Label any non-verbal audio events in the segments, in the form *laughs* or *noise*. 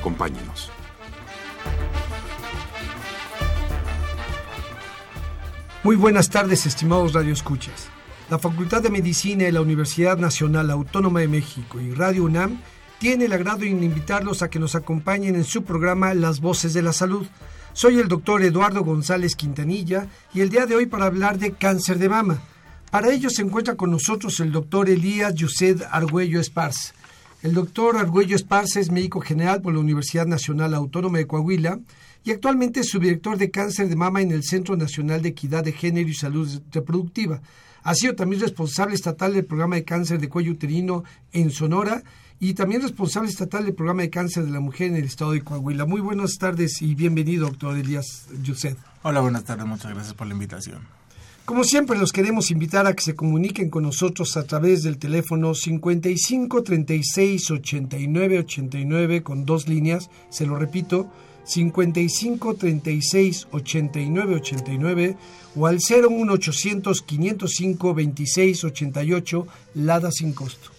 Acompáñenos. Muy buenas tardes, estimados radioescuchas. La Facultad de Medicina de la Universidad Nacional Autónoma de México y Radio UNAM tiene el agrado en invitarlos a que nos acompañen en su programa Las Voces de la Salud. Soy el doctor Eduardo González Quintanilla y el día de hoy para hablar de cáncer de mama. Para ello se encuentra con nosotros el doctor Elías Yused Argüello Esparz. El doctor Argüello Esparza es médico general por la Universidad Nacional Autónoma de Coahuila y actualmente es subdirector de cáncer de mama en el Centro Nacional de Equidad de Género y Salud Reproductiva. Ha sido también responsable estatal del programa de cáncer de cuello uterino en Sonora y también responsable estatal del programa de cáncer de la mujer en el estado de Coahuila. Muy buenas tardes y bienvenido, doctor Elías Yuset. Hola, buenas tardes, muchas gracias por la invitación. Como siempre, los queremos invitar a que se comuniquen con nosotros a través del teléfono 55 36 89 89 con dos líneas, se lo repito, 55 36 89 89 o al 01800 505 26 88 Lada sin costo.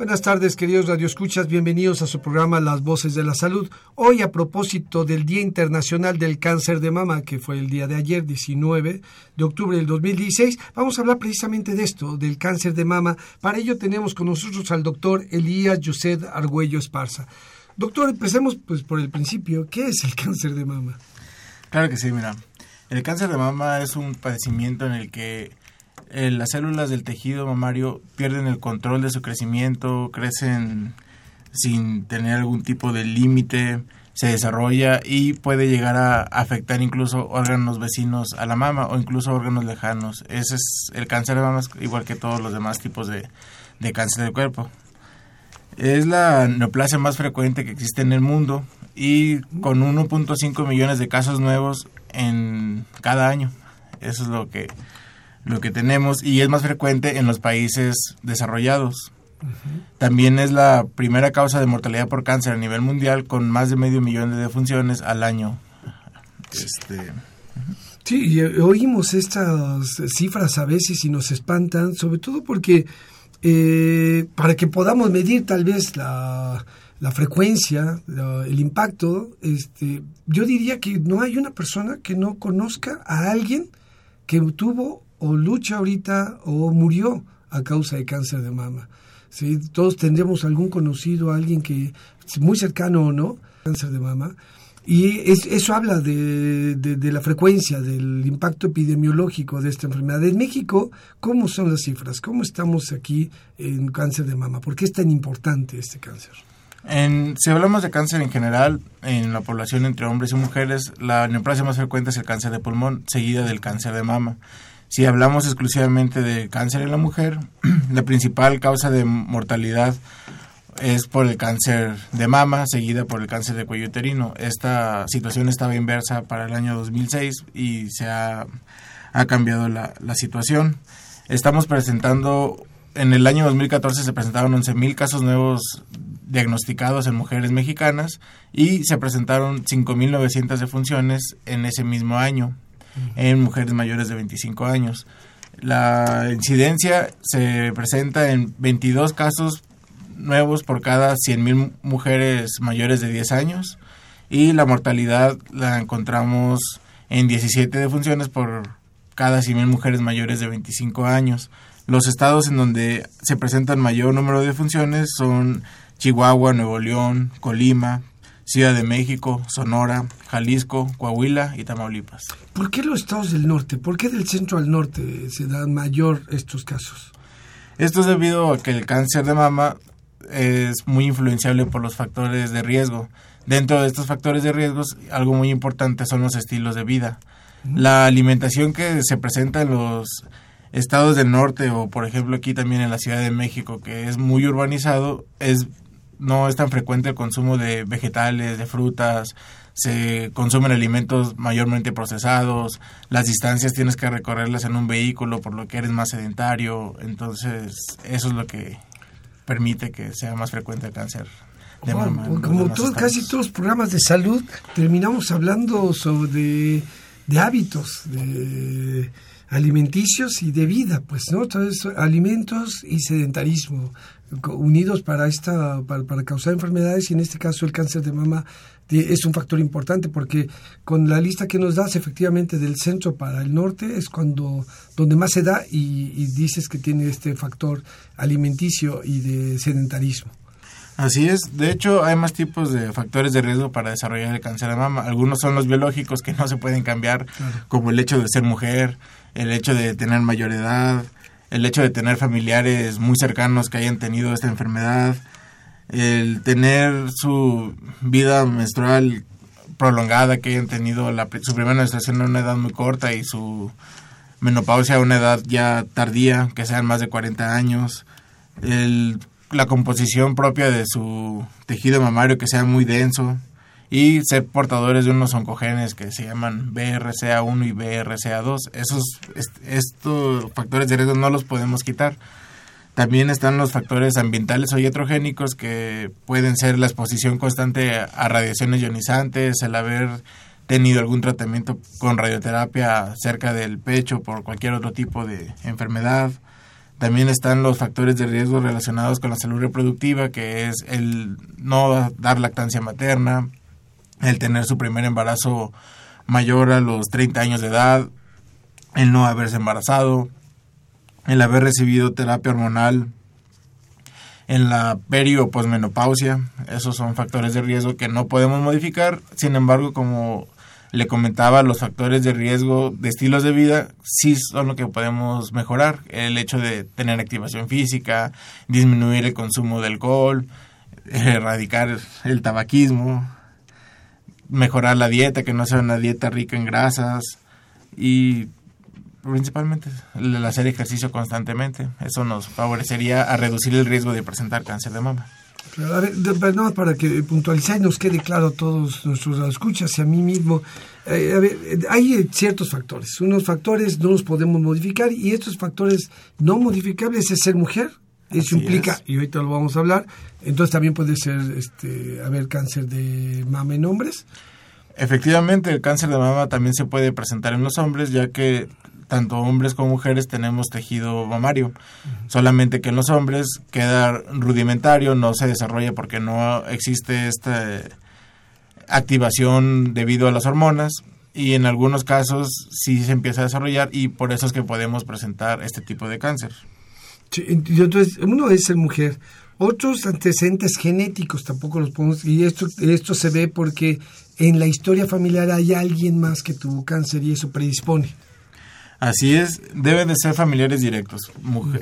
Buenas tardes, queridos radioescuchas. Bienvenidos a su programa Las Voces de la Salud. Hoy, a propósito del Día Internacional del Cáncer de Mama, que fue el día de ayer, 19 de octubre del 2016, vamos a hablar precisamente de esto, del cáncer de mama. Para ello tenemos con nosotros al doctor Elías Yused Argüello Esparza. Doctor, empecemos pues por el principio. ¿Qué es el *laughs* cáncer de mama? Claro que sí, mira. El cáncer de mama es un padecimiento en el que eh, las células del tejido mamario pierden el control de su crecimiento, crecen sin tener algún tipo de límite, se desarrolla y puede llegar a afectar incluso órganos vecinos a la mama o incluso órganos lejanos. Ese es el cáncer de mama, igual que todos los demás tipos de, de cáncer del cuerpo. Es la neoplasia más frecuente que existe en el mundo y con 1.5 millones de casos nuevos en cada año. Eso es lo que lo que tenemos y es más frecuente en los países desarrollados. También es la primera causa de mortalidad por cáncer a nivel mundial con más de medio millón de defunciones al año. Este, sí, y oímos estas cifras a veces y nos espantan, sobre todo porque eh, para que podamos medir tal vez la, la frecuencia, el impacto, este, yo diría que no hay una persona que no conozca a alguien que tuvo o lucha ahorita o murió a causa de cáncer de mama. ¿sí? Todos tendríamos algún conocido, alguien que, muy cercano o no, cáncer de mama. Y eso habla de, de, la frecuencia, del impacto epidemiológico de esta enfermedad. En México, ¿cómo son las cifras? ¿Cómo estamos aquí en cáncer de mama? ¿Por qué es tan importante este cáncer? En, si hablamos de cáncer en general, en la población entre hombres y mujeres, la neoplasia más frecuente es el cáncer de pulmón, seguida del cáncer de mama. Si hablamos exclusivamente de cáncer en la mujer, *clears throat* la principal causa de mortalidad es por el cáncer de mama, seguida por el cáncer de cuello uterino. Esta situación estaba inversa para el año 2006 y se ha, cambiado la, la, situación. Estamos presentando, en el año 2014 se presentaron 11.000 casos nuevos diagnosticados en mujeres mexicanas y se presentaron 5.900 defunciones en ese mismo año en mujeres mayores de 25 años. La incidencia se presenta en 22 casos nuevos por cada 100.000 mujeres mayores de 10 años y la mortalidad la encontramos en 17 defunciones por cada 100.000 mujeres mayores de 25 años. Los estados en donde se presentan mayor número de defunciones son Chihuahua, Nuevo León, Colima, Ciudad de México, Sonora, Jalisco, Coahuila y Tamaulipas. ¿Por qué los estados del norte? ¿Por qué del centro al norte se dan mayor estos casos? Esto es debido a que el cáncer de mama es muy influenciable por los factores de riesgo. Dentro de estos factores de riesgo, algo muy importante son los estilos de vida. La alimentación que se presenta en los estados del norte o por ejemplo aquí también en la Ciudad de México que es muy urbanizado es no es tan frecuente el consumo de vegetales, de frutas, se consumen alimentos mayormente procesados, las distancias tienes que recorrerlas en un vehículo por lo que eres más sedentario, entonces eso es lo que permite que sea más frecuente el cáncer. De mama como casi todos los programas de salud, terminamos hablando sobre de hábitos, de alimenticios y de vida, pues, ¿no? Entonces, alimentos y sedentarismo unidos para esta para, para, causar enfermedades y en este caso el cáncer de mama es un factor importante porque con la lista que nos das efectivamente del centro para el norte es cuando donde más se da y, y dices que tiene este factor alimenticio y de sedentarismo. Así es, de hecho hay más tipos de factores de riesgo para desarrollar el cáncer de mama. Algunos son los biológicos que no se pueden cambiar, como el hecho de ser mujer, el hecho de tener mayor edad, el hecho de tener familiares muy cercanos que hayan tenido esta enfermedad, el tener su vida menstrual prolongada, que hayan tenido la, su primera menstruación a una edad muy corta y su menopausia a una edad ya tardía, que sean más de 40 años, el, la composición propia de su tejido mamario que sea muy denso, y ser portadores de unos oncogenes que se llaman BRCA1 y BRCA2. Esos estos factores de riesgo no los podemos quitar. También están los factores ambientales o iatrogénicos que pueden ser la exposición constante a radiaciones ionizantes, el haber tenido algún tratamiento con radioterapia cerca del pecho por cualquier otro tipo de enfermedad. También están los factores de riesgo relacionados con la salud reproductiva, que es el no dar lactancia materna, el tener su primer embarazo mayor a los 30 años de edad, el no haberse embarazado, el haber recibido terapia hormonal en la peri o posmenopausia. Esos son factores de riesgo que no podemos modificar. Sin embargo, como le comentaba, los factores de riesgo de estilos de vida sí son lo que podemos mejorar. El hecho de tener activación física, disminuir el consumo de alcohol, erradicar el tabaquismo, mejorar la dieta, que no sea una dieta rica en grasas y principalmente el hacer ejercicio constantemente. Eso nos favorecería a reducir el riesgo de presentar cáncer de mama. a ver, no, para que puntualizar y nos quede claro a todos nuestros escuchas y a mí mismo, eh, a ver, hay ciertos factores. Unos factores no los podemos modificar y estos factores no modificables es ser mujer, eso implica, y ahorita lo vamos a hablar, entonces también puede ser, este, haber cáncer de mama en hombres. Efectivamente, el cáncer de mama también se puede presentar en los hombres, ya que tanto hombres como mujeres tenemos tejido mamario. Solamente que en los hombres queda rudimentario, no se desarrolla porque no existe esta activación debido a las hormonas y en algunos casos sí se empieza a desarrollar y por eso es que podemos presentar este tipo de cáncer. Sí, entonces, uno es ser mujer. Otros antecedentes genéticos tampoco los podemos... Y esto, esto se ve porque en la historia familiar hay alguien más que tuvo cáncer y eso predispone. Así es, deben de ser familiares directos.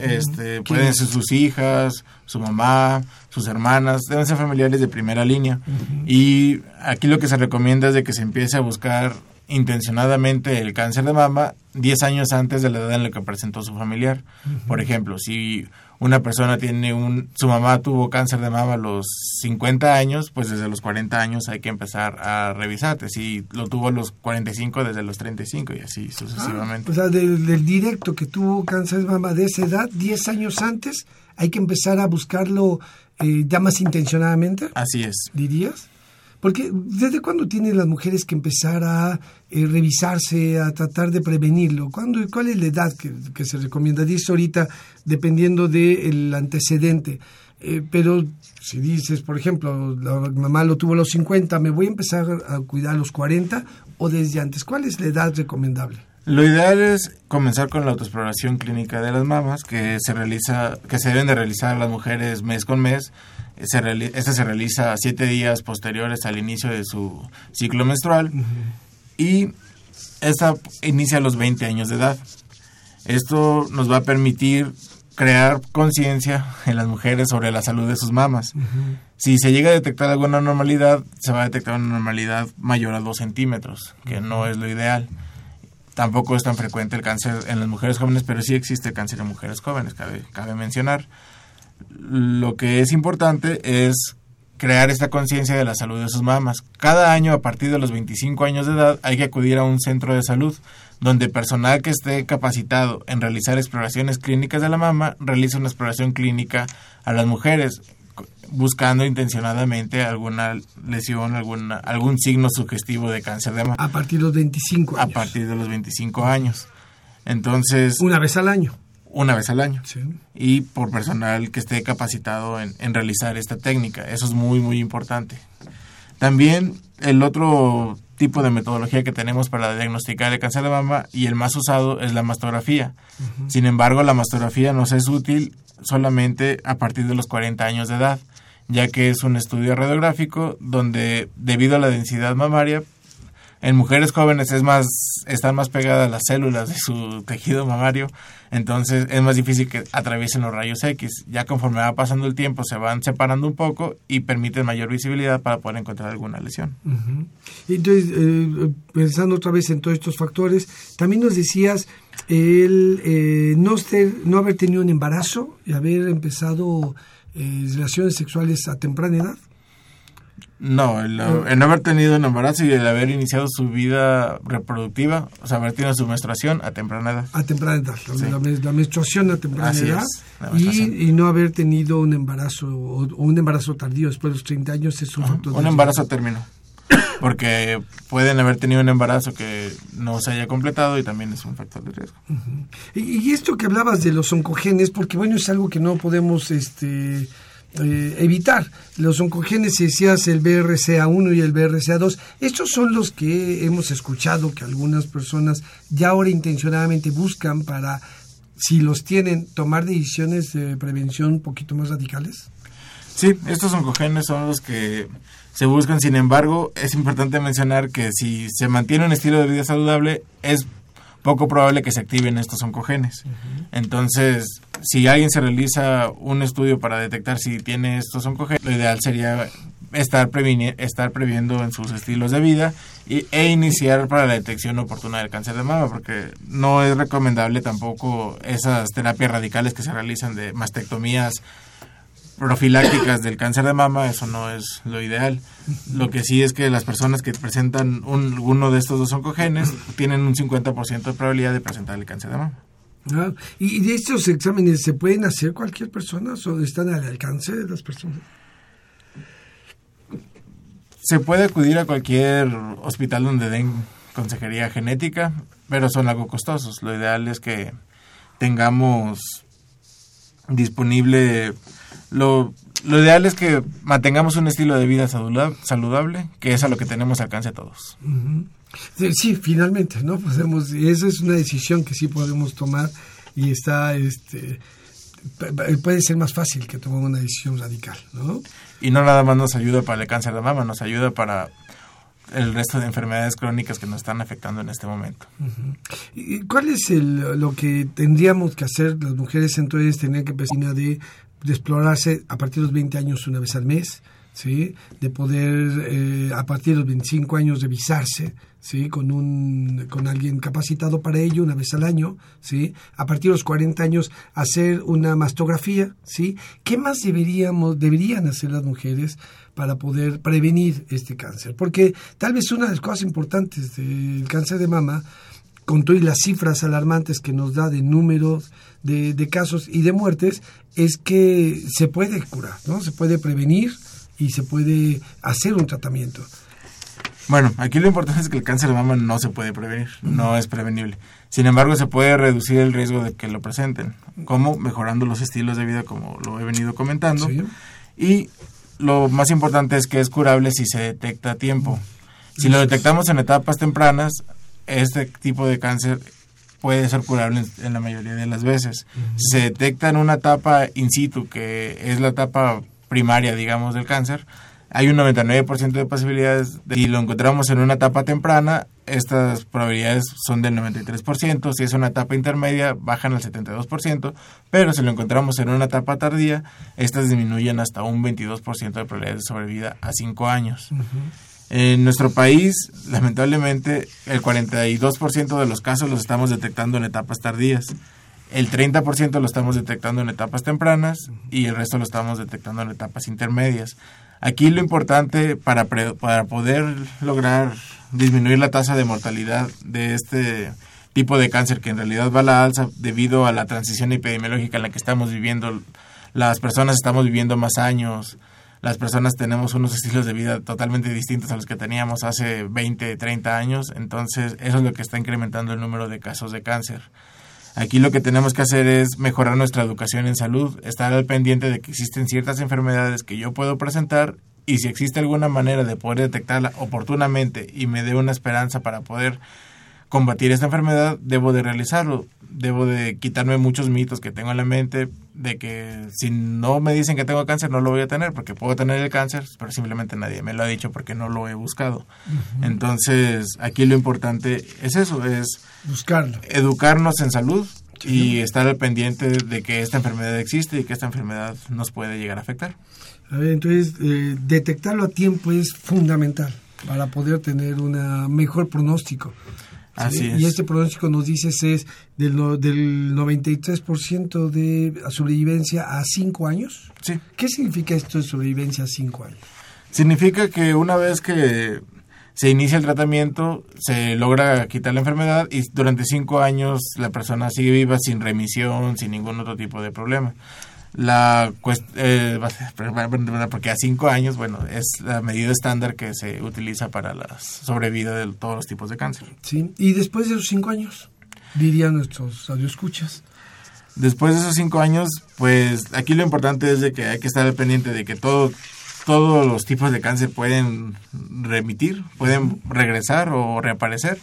este, pueden ser sus hijas, su mamá, sus hermanas, deben ser familiares de primera línea. Y aquí lo que se recomienda es de que se empiece a buscar intencionadamente el cáncer de mama 10 años antes de la edad en la que presentó su familiar. Por ejemplo, si una persona tiene un, su mamá tuvo cáncer de mama a los 50 años, pues desde los 40 años hay que empezar a revisarte. Si lo tuvo a los 45, desde los 35 y así sucesivamente. Ah, o sea, del, directo que tuvo cáncer de mama de esa edad, 10 años antes, hay que empezar a buscarlo eh, ya más intencionadamente. Así es. ¿Dirías? Porque ¿desde cuándo tienen las mujeres que empezar a eh, revisarse, a tratar de prevenirlo? ¿Cuándo, ¿Cuál es la edad que, se recomienda? Dice ahorita, dependiendo del antecedente. Eh, pero si dices, por ejemplo, la mamá lo tuvo a los 50, ¿me voy a empezar a cuidar a los 40 o desde antes? ¿Cuál es la edad recomendable? Lo ideal es comenzar con la autoexploración clínica de las mamas, que se realiza, que se deben de realizar las mujeres mes con mes. Se esta se realiza siete días posteriores al inicio de su ciclo menstrual y esta inicia a los 20 años de edad. Esto nos va a permitir crear conciencia en las mujeres sobre la salud de sus mamas. Si se llega a detectar alguna normalidad, se va a detectar una normalidad mayor a 2 centímetros, que no es lo ideal. Tampoco es tan frecuente el cáncer en las mujeres jóvenes, pero sí existe cáncer en mujeres jóvenes, cabe, cabe mencionar. Lo que es importante es crear esta conciencia de la salud de sus mamas. Cada año, a partir de los 25 años de edad, hay que acudir a un centro de salud donde personal que esté capacitado en realizar exploraciones clínicas de la mama realiza una exploración clínica a las mujeres buscando intencionadamente alguna lesión, alguna, algún signo sugestivo de cáncer de mama. A partir de los 25 años. A partir de los 25 años. Entonces... Una vez al año. Una vez al año. Sí. Y por personal que esté capacitado en, en realizar esta técnica. Eso es muy, muy importante. También el otro tipo de metodología que tenemos para diagnosticar el cáncer de mama y el más usado es la mastografía. Sin embargo, la mastografía nos es útil solamente a partir de los 40 años de edad, ya que es un estudio radiográfico donde debido a la densidad mamaria en mujeres jóvenes es más están más pegadas las células de su tejido mamario, entonces es más difícil que atraviesen los rayos X. Ya conforme va pasando el tiempo se van separando un poco y permiten mayor visibilidad para poder encontrar alguna lesión. Entonces, eh, pensando otra vez en todos estos factores, también nos decías el eh, no, no haber tenido un embarazo y haber empezado eh, relaciones sexuales a temprana edad. No, el, no haber tenido un embarazo y el haber iniciado su vida reproductiva, o sea, haber tenido su menstruación a temprana edad. A temprana edad, la, menstruación a temprana edad y, no haber tenido un embarazo o, un embarazo tardío después de los 30 años es un factor Un embarazo a término, *coughs* porque pueden haber tenido un embarazo que no se haya completado y también es un factor de riesgo. y, esto que hablabas de los oncogenes, porque bueno, es algo que no podemos... este eh, evitar. Los oncogenes, si decías el BRCA1 y el BRCA2, estos son los que hemos escuchado que algunas personas ya ahora intencionadamente buscan para, si los tienen, tomar decisiones de prevención un poquito más radicales. Sí, estos oncogenes son los que se buscan, sin embargo, es importante mencionar que si se mantiene un estilo de vida saludable, es poco probable que se activen estos oncogenes. Entonces, si alguien se realiza un estudio para detectar si tiene estos oncogenes, lo ideal sería estar, estar previendo en sus estilos de vida y, e iniciar para la detección oportuna del cáncer de mama, porque no es recomendable tampoco esas terapias radicales que se realizan de mastectomías profilácticas del cáncer de mama, eso no es lo ideal. Lo que sí es que las personas que presentan un, uno de estos dos oncogenes tienen un 50% de probabilidad de presentar el cáncer de mama. Ah, ¿Y de estos exámenes se pueden hacer cualquier persona o están al alcance de las personas? Se puede acudir a cualquier hospital donde den consejería genética, pero son algo costosos. Lo ideal es que tengamos disponible lo, lo ideal es que mantengamos un estilo de vida saludable, que es a lo que tenemos alcance todos. Sí, finalmente, ¿no? Podemos, esa es una decisión que sí podemos tomar y está, este, puede ser más fácil que tomar una decisión radical, ¿no? Y no nada más nos ayuda para el cáncer de mama, nos ayuda para el resto de enfermedades crónicas que nos están afectando en este momento. ¿Y ¿Cuál es el, lo que tendríamos que hacer las mujeres entonces? Tener que empezar de de explorarse a partir de los 20 años una vez al mes, ¿sí? de poder eh, a partir de los 25 años revisarse ¿sí? con, un, con alguien capacitado para ello una vez al año, ¿sí? a partir de los 40 años hacer una mastografía. ¿sí? ¿Qué más deberíamos, deberían hacer las mujeres para poder prevenir este cáncer? Porque tal vez una de las cosas importantes del cáncer de mama con todas las cifras alarmantes que nos da de números de, casos y de muertes, es que se puede curar, ¿no? Se puede prevenir y se puede hacer un tratamiento. Bueno, aquí lo importante es que el cáncer de mama no se puede prevenir, no es prevenible. Sin embargo, se puede reducir el riesgo de que lo presenten, como mejorando los estilos de vida, como lo he venido comentando. Y lo más importante es que es curable si se detecta a tiempo. Si lo detectamos en etapas tempranas, este tipo de cáncer puede ser curable en, la mayoría de las veces. Si se detecta en una etapa in situ, que es la etapa primaria, digamos, del cáncer, hay un 99% de posibilidades. De, si lo encontramos en una etapa temprana, estas probabilidades son del 93%. Si es una etapa intermedia, bajan al 72%. Pero si lo encontramos en una etapa tardía, estas disminuyen hasta un 22% de probabilidades de sobrevida a 5 años. En nuestro país, lamentablemente, el 42% de los casos los estamos detectando en etapas tardías. El 30% lo estamos detectando en etapas tempranas y el resto lo estamos detectando en etapas intermedias. Aquí lo importante para, para poder lograr disminuir la tasa de mortalidad de este tipo de cáncer que en realidad va a la alza debido a la transición epidemiológica en la que estamos viviendo. Las personas estamos viviendo más años, las personas tenemos unos estilos de vida totalmente distintos a los que teníamos hace 20, 30 años, entonces eso es lo que está incrementando el número de casos de cáncer. Aquí lo que tenemos que hacer es mejorar nuestra educación en salud, estar al pendiente de que existen ciertas enfermedades que yo puedo presentar y si existe alguna manera de poder detectarla oportunamente y me dé una esperanza para poder combatir esta enfermedad, debo de realizarlo. Debo de quitarme muchos mitos que tengo en la mente de que si no me dicen que tengo cáncer no lo voy a tener porque puedo tener el cáncer, pero simplemente nadie me lo ha dicho porque no lo he buscado. Entonces, aquí lo importante es eso, es buscarlo. Educarnos en salud y estar al pendiente de que esta enfermedad existe y que esta enfermedad nos puede llegar a afectar. A ver, entonces, eh, detectarlo a tiempo es fundamental para poder tener un mejor pronóstico. Y este pronóstico nos dice es del, del 93% de sobrevivencia a 5 años. Sí. ¿Qué significa esto de sobrevivencia a 5 años? Significa que una vez que se inicia el tratamiento, se logra quitar la enfermedad y durante 5 años la persona sigue viva sin remisión, sin ningún otro tipo de problema la eh, porque a cinco años bueno es la medida estándar que se utiliza para la sobrevida de todos los tipos de cáncer. Sí y después de esos cinco años dirían nuestros radioescuchas. Después de esos cinco años pues aquí lo importante es de que hay que estar pendiente de que todo todos los tipos de cáncer pueden remitir pueden regresar o reaparecer.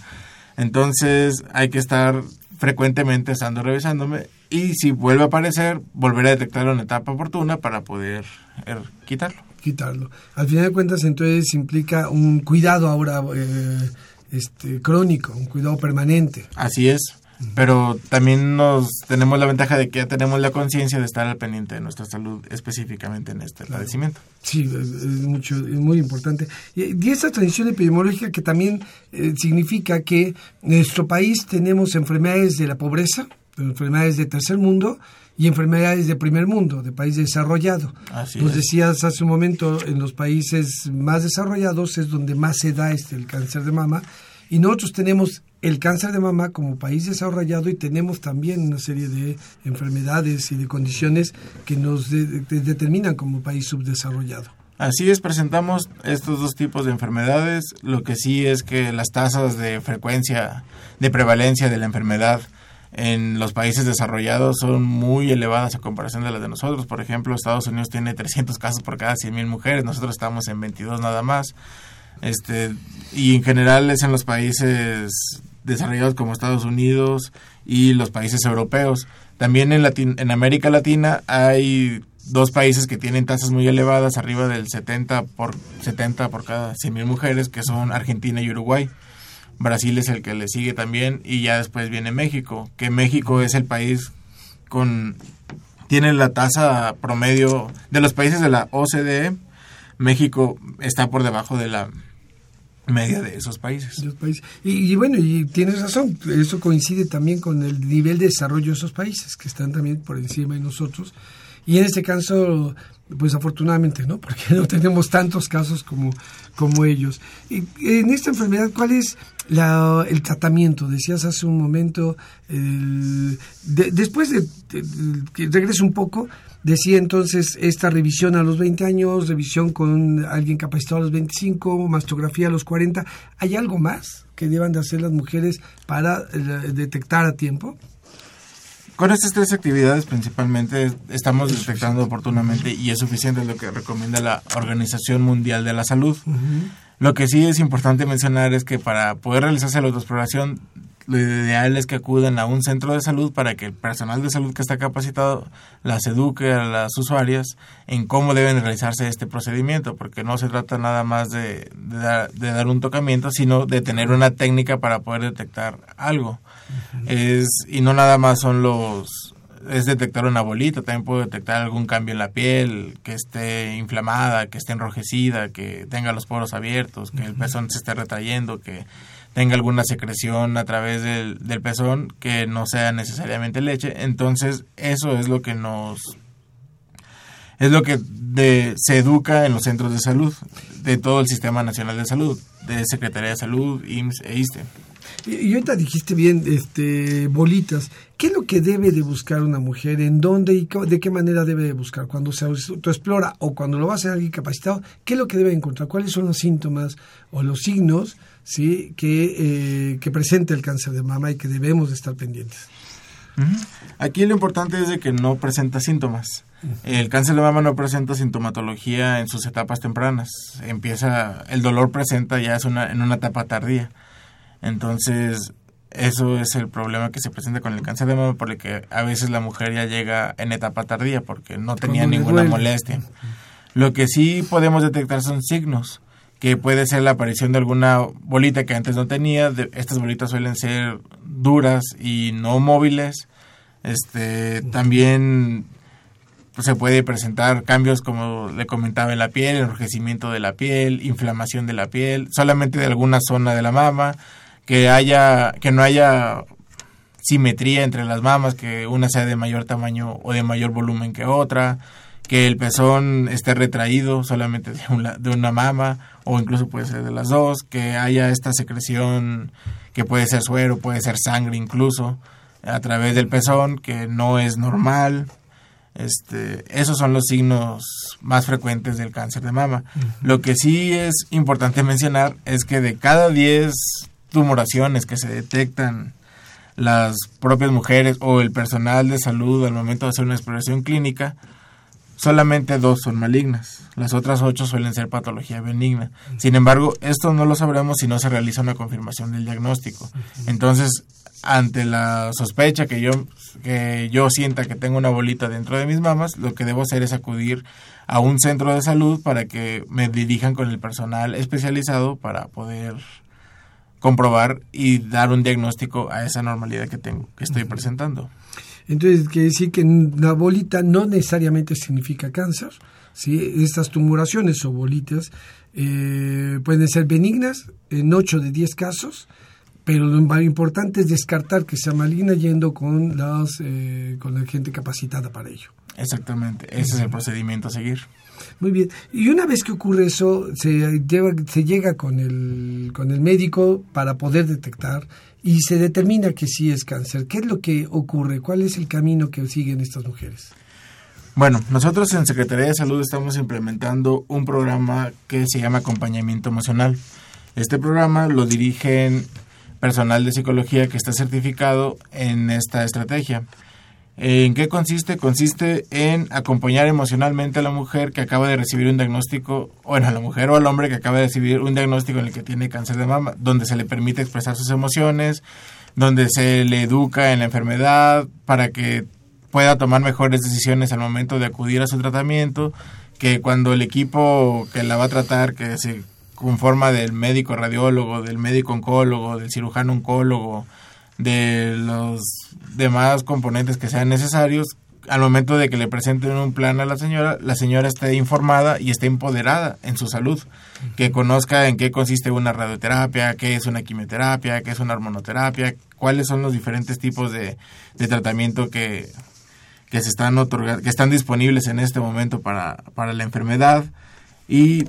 Entonces hay que estar frecuentemente estando revisándome y si vuelve a aparecer, volver a detectarlo en etapa oportuna para poder er, quitarlo. Quitarlo. Al final de cuentas, entonces implica un cuidado ahora eh, este, crónico, un cuidado permanente. Así es. Pero también nos tenemos la ventaja de que ya tenemos la conciencia de estar al pendiente de nuestra salud específicamente en este padecimiento. Sí, es, mucho, es muy importante. Y, esta transición epidemiológica que también eh, significa que en nuestro país tenemos enfermedades de la pobreza, enfermedades de tercer mundo y enfermedades de primer mundo, de país desarrollado. Así Nos decías hace un momento, en los países más desarrollados es donde más se da este, el cáncer de mama, y nosotros tenemos el cáncer de mama como país desarrollado y tenemos también una serie de enfermedades y de condiciones que nos determinan como país subdesarrollado. Así es, presentamos estos dos tipos de enfermedades. Lo que sí es que las tasas de frecuencia, de prevalencia de la enfermedad en los países desarrollados son muy elevadas a comparación de las de nosotros. Por ejemplo, Estados Unidos tiene 300 casos por cada 100.000 mujeres, nosotros estamos en 22 nada más. Este, y en general es en los países desarrollados como Estados Unidos y los países europeos. También en, América Latina hay dos países que tienen tasas muy elevadas, arriba del 70 por, 70 por cada 100.000 mujeres, que son Argentina y Uruguay. Brasil es el que le sigue también y ya después viene México, que México es el país con tiene la tasa promedio de los países de la OCDE, México está por debajo de la media de esos países. Y, y, bueno, y tienes razón, eso coincide también con el nivel de desarrollo de esos países, que están también por encima de nosotros. Y en este caso, pues afortunadamente, ¿no? Porque *laughs* no tenemos tantos casos como, como ellos. Y en esta enfermedad, ¿cuál es el tratamiento, decías hace un momento, después de, que regreso un poco, decía entonces esta revisión a los 20 años, revisión con alguien capacitado a los 25, mastografía a los 40, ¿hay algo más que deban de hacer las mujeres para eh, detectar a tiempo? Con estas tres actividades principalmente estamos detectando oportunamente y es suficiente lo que recomienda la Organización Mundial de la Salud. Lo que sí es importante mencionar es que para poder realizarse la autoexploración, lo ideal es que acudan a un centro de salud para que el personal de salud que está capacitado las eduque a las usuarias en cómo deben realizarse este procedimiento, porque no se trata nada más de, de, dar, un tocamiento, sino de tener una técnica para poder detectar algo. Es, y no nada más son los es detectar una bolita, también puedo detectar algún cambio en la piel, que esté inflamada, que esté enrojecida, que tenga los poros abiertos, que el pezón se esté retrayendo, que tenga alguna secreción a través del, del pezón que no sea necesariamente leche. Entonces, eso es lo que nos es lo que se educa en los centros de salud, de todo el Sistema Nacional de Salud, de Secretaría de Salud, IMSS e ISTE. Y, ahorita dijiste bien, este, bolitas. ¿Qué es lo que debe de buscar una mujer? ¿En dónde y de qué manera debe de buscar? Cuando se autoexplora o cuando lo va a hacer alguien capacitado, ¿qué es lo que debe encontrar? ¿Cuáles son los síntomas o los signos sí que, eh, que presenta el cáncer de mama y que debemos de estar pendientes? Aquí lo importante es de que no presenta síntomas. El cáncer de mama no presenta sintomatología en sus etapas tempranas. Empieza, el dolor presenta ya es una, en una etapa tardía. Entonces, eso es el problema que se presenta con el cáncer de mama, por el que a veces la mujer ya llega en etapa tardía porque no tenía ninguna molestia. Lo que sí podemos detectar son signos, que puede ser la aparición de alguna bolita que antes no tenía. estas bolitas suelen ser duras y no móviles. Este, también se puede presentar cambios como le comentaba en la piel, enrojecimiento de la piel, inflamación de la piel, solamente de alguna zona de la mama que haya que no haya simetría entre las mamas, que una sea de mayor tamaño o de mayor volumen que otra, que el pezón esté retraído solamente de una, de una mama o incluso puede ser de las dos, que haya esta secreción que puede ser suero, puede ser sangre incluso a través del pezón, que no es normal. Este, esos son los signos más frecuentes del cáncer de mama. Lo que sí es importante mencionar es que de cada 10 tumoraciones que se detectan las propias mujeres o el personal de salud al momento de hacer una exploración clínica, solamente dos son malignas. Las otras ocho suelen ser patología benigna. Sin embargo, esto no lo sabremos si no se realiza una confirmación del diagnóstico. Entonces, ante la sospecha que yo, que yo sienta que tengo una bolita dentro de mis mamas, lo que debo hacer es acudir a un centro de salud para que me dirijan con el personal especializado para poder comprobar y dar un diagnóstico a esa normalidad que tengo, que estoy presentando. Entonces, quiere decir que una bolita no necesariamente significa cáncer. ¿sí? Estas tumoraciones o bolitas eh, pueden ser benignas en 8 de 10 casos, pero lo importante es descartar que sea maligna yendo con, las, eh, con la gente capacitada para ello. Exactamente, ese es el procedimiento a seguir. Muy bien. Y una vez que ocurre eso, se, lleva, se llega con el, con el médico para poder detectar y se determina que sí es cáncer. ¿Qué es lo que ocurre? ¿Cuál es el camino que siguen estas mujeres? Bueno, nosotros en Secretaría de Salud estamos implementando un programa que se llama acompañamiento emocional. Este programa lo dirigen personal de psicología que está certificado en esta estrategia. ¿En qué consiste? Consiste en acompañar emocionalmente a la mujer que acaba de recibir un diagnóstico, bueno, a la mujer o al hombre que acaba de recibir un diagnóstico en el que tiene cáncer de mama, donde se le permite expresar sus emociones, donde se le educa en la enfermedad para que pueda tomar mejores decisiones al momento de acudir a su tratamiento, que cuando el equipo que la va a tratar, que se conforma del médico radiólogo, del médico oncólogo, del cirujano oncólogo, de los demás componentes que sean necesarios, al momento de que le presenten un plan a la señora, la señora esté informada y esté empoderada en su salud, que conozca en qué consiste una radioterapia, qué es una quimioterapia, qué es una hormonoterapia, cuáles son los diferentes tipos de, tratamiento que, que se están otorgando, que están disponibles en este momento para, para la enfermedad. Y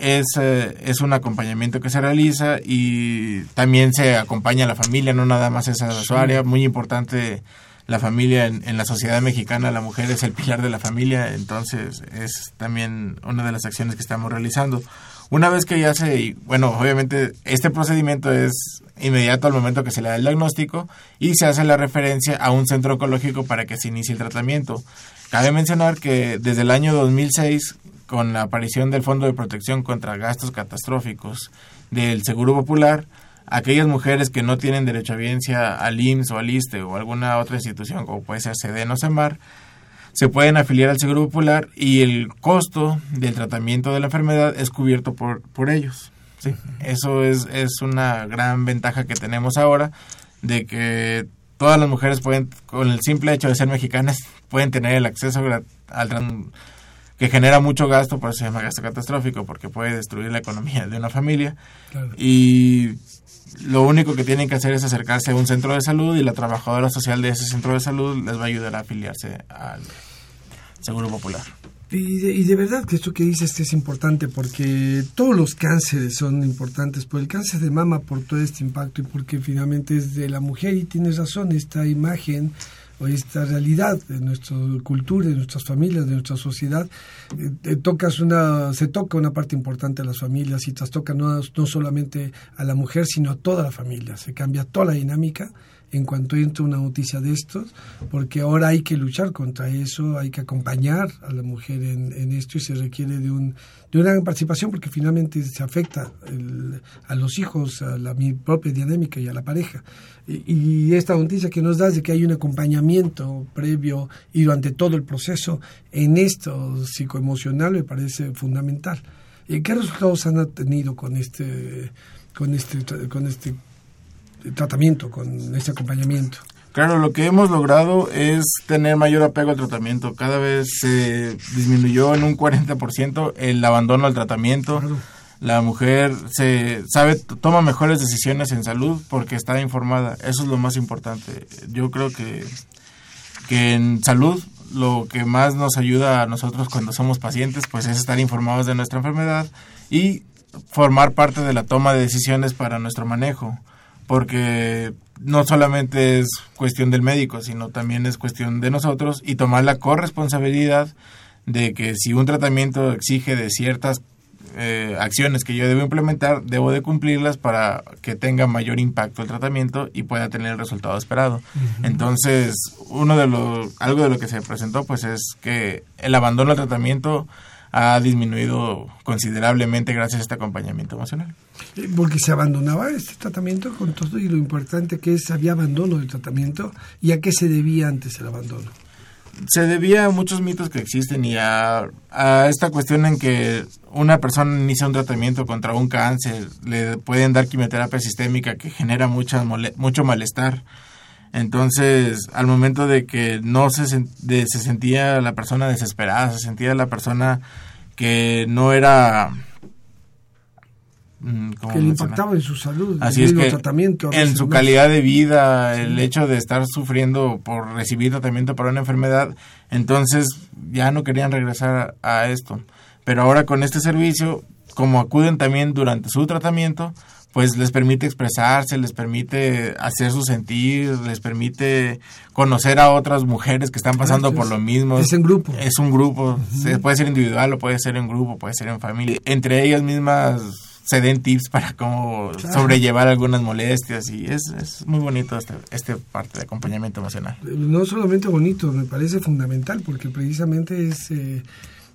es, eh, es un acompañamiento que se realiza y también se acompaña a la familia, no nada más esa su área, muy importante la familia en, en, la sociedad mexicana, la mujer es el pilar de la familia, entonces es también una de las acciones que estamos realizando. Una vez que ya se, bueno, obviamente este procedimiento es inmediato al momento que se le da el diagnóstico y se hace la referencia a un centro oncológico para que se inicie el tratamiento. Cabe mencionar que desde el año 2006, con la aparición del Fondo de Protección contra Gastos Catastróficos del Seguro Popular, aquellas mujeres que no tienen derecho a biencia al IMSS o al ISTE o alguna otra institución como puede ser SEDEN o CEMAR, se pueden afiliar al Seguro Popular y el costo del tratamiento de la enfermedad es cubierto por, por ellos. ¿sí? Eso es, es una gran ventaja que tenemos ahora de que todas las mujeres pueden, con el simple hecho de ser mexicanas, pueden tener el acceso al que genera mucho gasto, por eso se llama gasto catastrófico, porque puede destruir la economía de una familia. Claro. Y lo único que tienen que hacer es acercarse a un centro de salud y la trabajadora social de ese centro de salud les va a ayudar a afiliarse al Seguro Popular. Y de, y de, verdad que esto que dices es importante porque todos los cánceres son importantes, por el cáncer de mama por todo este impacto y porque finalmente es de la mujer y tienes razón, esta imagen esta realidad de nuestra cultura, de nuestras familias, de nuestra sociedad, eh, tocas una, se toca una parte importante a las familias y trastoca no, no solamente a la mujer, sino a toda la familia, se cambia toda la dinámica en cuanto entra una noticia de estos, porque ahora hay que luchar contra eso, hay que acompañar a la mujer en, en esto y se requiere de, un, de una gran participación porque finalmente se afecta el, a los hijos, a la mi propia dinámica y a la pareja. Y, y, esta noticia que nos das de que hay un acompañamiento previo y durante todo el proceso en esto psicoemocional me parece fundamental. ¿Qué resultados han tenido con este, con este, con este tratamiento, con este acompañamiento. Claro, lo que hemos logrado es tener mayor apego al tratamiento. Cada vez se disminuyó en un 40% el abandono al tratamiento. Claro. La mujer se sabe toma mejores decisiones en salud porque está informada. Eso es lo más importante. Yo creo que que en salud lo que más nos ayuda a nosotros cuando somos pacientes pues es estar informados de nuestra enfermedad y formar parte de la toma de decisiones para nuestro manejo porque no solamente es cuestión del médico, sino también es cuestión de nosotros y tomar la corresponsabilidad de que si un tratamiento exige de ciertas eh, acciones que yo debo implementar, debo de cumplirlas para que tenga mayor impacto el tratamiento y pueda tener el resultado esperado. Uh -huh. Entonces, uno de los, algo de lo que se presentó, pues es que el abandono al tratamiento ha disminuido considerablemente gracias a este acompañamiento emocional. Porque se abandonaba este tratamiento con todo y lo importante que es, había abandono del tratamiento y a qué se debía antes el abandono. Se debía a muchos mitos que existen y a, a esta cuestión en que una persona inicia un tratamiento contra un cáncer, le pueden dar quimioterapia sistémica que genera mucha mucho malestar. Entonces, al momento de que no se, de, se sentía la persona desesperada, se sentía la persona que no era... Mm, que le impactaba en su salud, Así es que tratamiento, en su calidad de vida, sí. el hecho de estar sufriendo por recibir tratamiento para una enfermedad, entonces ya no querían regresar a, a esto. Pero ahora con este servicio, como acuden también durante su tratamiento, pues les permite expresarse, les permite hacer su sentir, les permite conocer a otras mujeres que están pasando por lo mismo. Es un grupo. Es un grupo. Uh -huh. Puede ser individual o puede ser en grupo, puede ser en familia. Entre ellas mismas se den tips para cómo claro. sobrellevar algunas molestias y es, es muy bonito este, este parte de acompañamiento emocional. No solamente bonito, me parece fundamental porque precisamente es... Eh,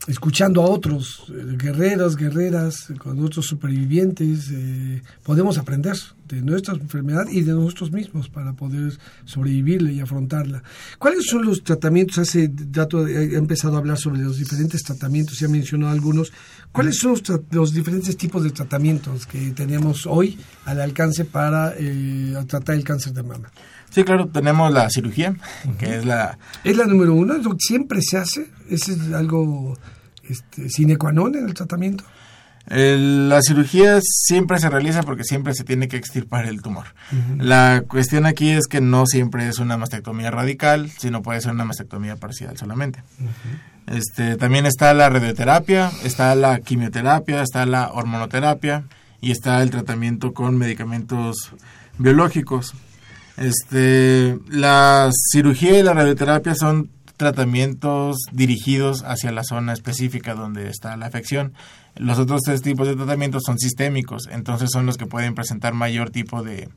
escuchando a otros eh, guerreros, guerreras, con otros supervivientes, eh, podemos aprender de nuestra enfermedad y de nosotros mismos para poder sobrevivirla y afrontarla. ¿Cuáles son los tratamientos? Hace dato he empezado a hablar sobre los diferentes tratamientos, ya mencionó algunos. ¿Cuáles son los, los diferentes tipos de tratamientos que tenemos hoy al alcance para eh, tratar el cáncer de mama? Sí, claro, tenemos la cirugía, uh -huh. que es la... Es la número uno, siempre se hace, ese es algo este, sine qua non en el tratamiento. la cirugía siempre se realiza porque siempre se tiene que extirpar el tumor. La cuestión aquí es que no siempre es una mastectomía radical, sino puede ser una mastectomía parcial solamente. Este, también está la radioterapia, está la quimioterapia, está la hormonoterapia y está el tratamiento con medicamentos biológicos. Este, la cirugía y la radioterapia son tratamientos dirigidos hacia la zona específica donde está la afección. Los otros tres tipos de tratamientos son sistémicos, entonces son los que pueden presentar mayor tipo de,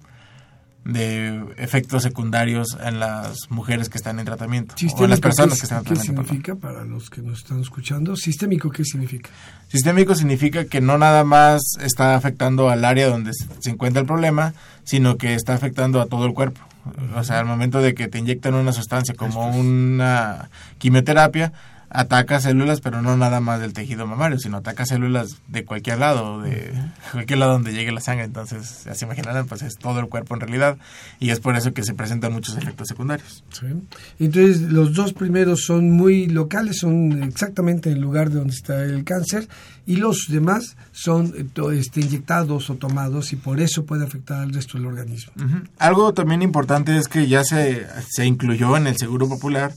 de efectos secundarios en las mujeres que están en tratamiento o en las personas que están en tratamiento. ¿Qué significa para los que nos están escuchando? ¿Sistémico qué significa? Sistémico significa que no nada más está afectando al área donde se encuentra el problema, sino que está afectando a todo el cuerpo. O sea, al momento de que te inyectan una sustancia como una quimioterapia, ataca células, pero no nada más del tejido mamario, sino ataca células de cualquier lado, de cualquier lado donde llegue la sangre. Entonces, ya se imaginarán, pues es todo el cuerpo en realidad y es por eso que se presentan muchos efectos secundarios. Entonces, los dos primeros son muy locales, son exactamente en el lugar de donde está el cáncer y los demás son este, inyectados o tomados y por eso puede afectar al resto del organismo. Algo también importante es que ya se, se incluyó en el Seguro Popular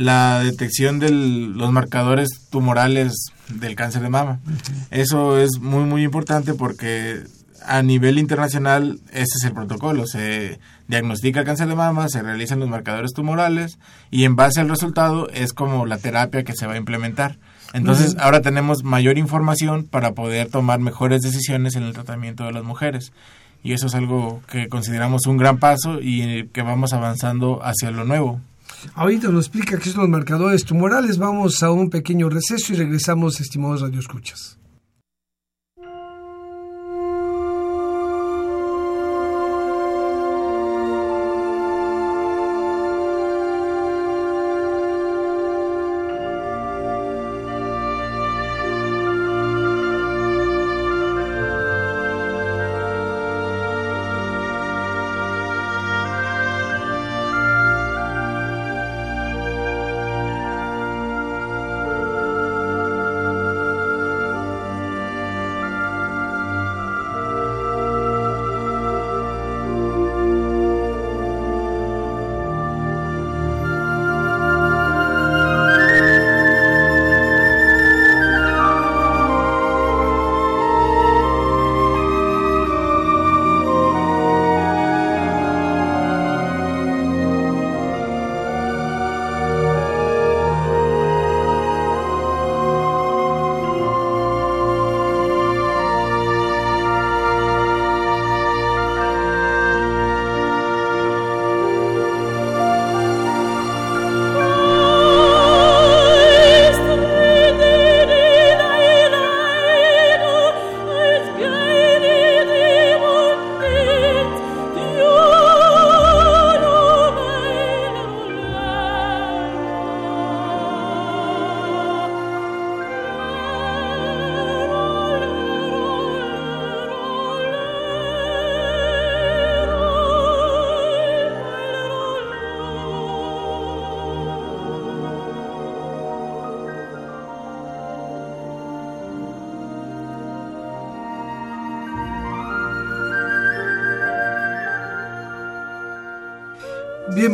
la detección de los marcadores tumorales del cáncer de mama. Eso es muy, muy importante porque a nivel internacional ese es el protocolo. Se diagnostica el cáncer de mama, se realizan los marcadores tumorales y en base al resultado es como la terapia que se va a implementar. Entonces ahora tenemos mayor información para poder tomar mejores decisiones en el tratamiento de las mujeres. Y eso es algo que consideramos un gran paso y que vamos avanzando hacia lo nuevo. Ahorita nos explica qué son los marcadores tumorales. Vamos a un pequeño receso y regresamos, estimados radioescuchas.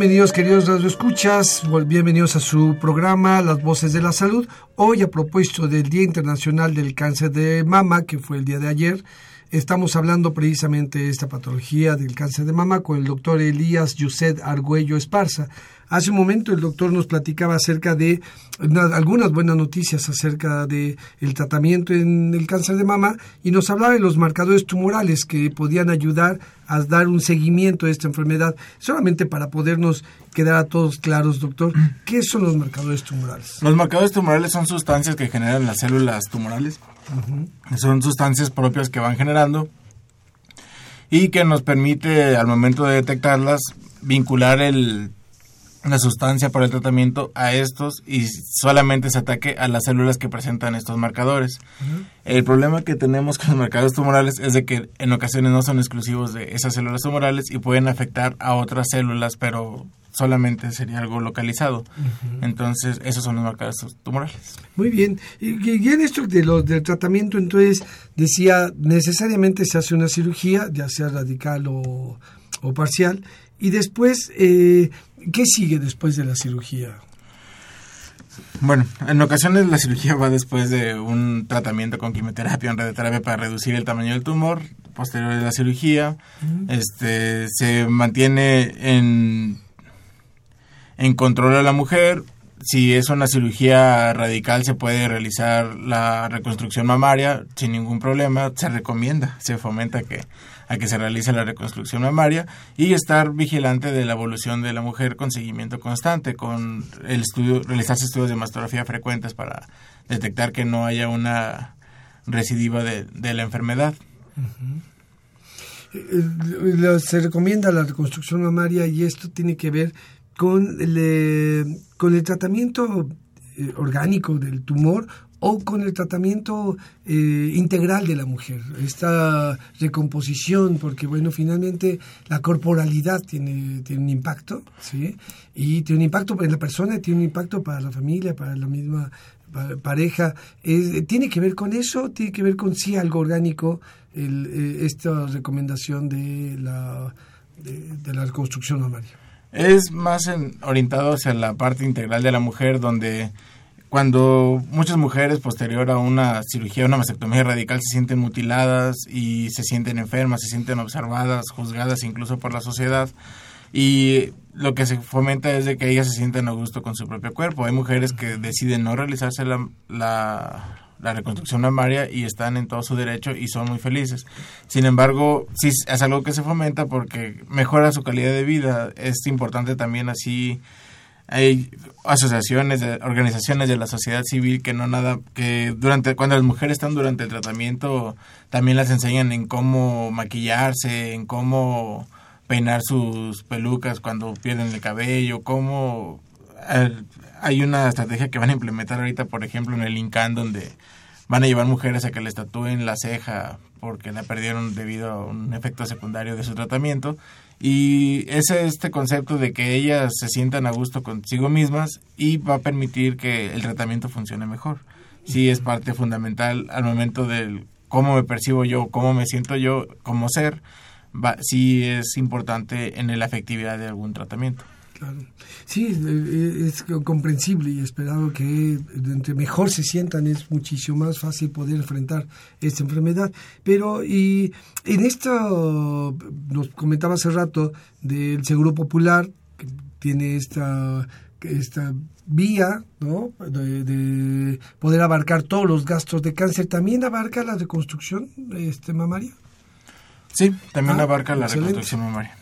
Bienvenidos queridos radioescuchas, bienvenidos a su programa Las Voces de la Salud. Hoy a propósito del Día Internacional del Cáncer de Mama, que fue el día de ayer, estamos hablando precisamente de esta patología del cáncer de mama con el doctor Elías Yuset Argüello Esparza. Hace un momento el doctor nos platicaba acerca de algunas buenas noticias acerca de el tratamiento en el cáncer de mama y nos hablaba de los marcadores tumorales que podían ayudar a dar un seguimiento a esta enfermedad. Solamente para podernos quedar a todos claros, doctor, ¿qué son los marcadores tumorales? Los marcadores tumorales son sustancias que generan las células tumorales. Son sustancias propias que van generando y que nos permite al momento de detectarlas vincular el la sustancia para el tratamiento a estos y solamente se ataque a las células que presentan estos marcadores. El problema que tenemos con los marcadores tumorales es de que en ocasiones no son exclusivos de esas células tumorales y pueden afectar a otras células, pero solamente sería algo localizado. Entonces, esos son los marcadores tumorales. Muy bien. Y, en esto de lo, del tratamiento, entonces, decía, necesariamente se hace una cirugía, ya sea radical o, o parcial, y después, eh, ¿qué sigue después de la cirugía? Bueno, en ocasiones la cirugía va después de un tratamiento con quimioterapia o radioterapia para reducir el tamaño del tumor. Posterior a la cirugía, este, se mantiene en, en control a la mujer. Si es una cirugía radical, se puede realizar la reconstrucción mamaria sin ningún problema. Se recomienda, se fomenta que a que se realice la reconstrucción mamaria y estar vigilante de la evolución de la mujer con seguimiento constante, con el estudio, realizarse estudios de mastografía frecuentes para detectar que no haya una recidiva de, la enfermedad. Eh, se recomienda la reconstrucción mamaria y esto tiene que ver con el, con el tratamiento eh, orgánico del tumor o con el tratamiento eh, integral de la mujer, esta recomposición, porque bueno, finalmente la corporalidad tiene, tiene un impacto, ¿sí? Y tiene un impacto para la persona, tiene un impacto para la familia, para la misma pareja. tiene que ver con eso, tiene que ver con sí algo orgánico, el, eh, esta recomendación de la, de, la reconstrucción mamaria. Es más orientado hacia la parte integral de la mujer, donde cuando muchas mujeres posterior a una cirugía, una mastectomía radical, se sienten mutiladas y se sienten enfermas, se sienten observadas, juzgadas incluso por la sociedad. Y lo que se fomenta es de que ellas se sienten a gusto con su propio cuerpo. Hay mujeres que deciden no realizarse la, la, la reconstrucción mamaria y están en todo su derecho y son muy felices. Sin embargo, sí es algo que se fomenta porque mejora su calidad de vida. Es importante también así hay asociaciones, organizaciones de la sociedad civil que no nada, que durante, cuando las mujeres están durante el tratamiento, también las enseñan en cómo maquillarse, en cómo peinar sus pelucas cuando pierden el cabello, cómo eh, hay una estrategia que van a implementar ahorita, por ejemplo, en el INCAN, donde van a llevar mujeres a que les tatúen la ceja porque la perdieron debido a un efecto secundario de su tratamiento y ese este concepto de que ellas se sientan a gusto consigo mismas y va a permitir que el tratamiento funcione mejor. Sí es parte fundamental al momento del cómo me percibo yo, cómo me siento yo como ser, va, sí es importante en la efectividad de algún tratamiento. Claro. Sí, es comprensible y esperado que entre mejor se sientan es muchísimo más fácil poder enfrentar esta enfermedad. Pero y en esto, nos comentaba hace rato del Seguro Popular, que tiene esta, esta vía ¿no? de, poder abarcar todos los gastos de cáncer, ¿también abarca la reconstrucción este, mamaria? Sí, también ah, abarca la reconstrucción mamaria.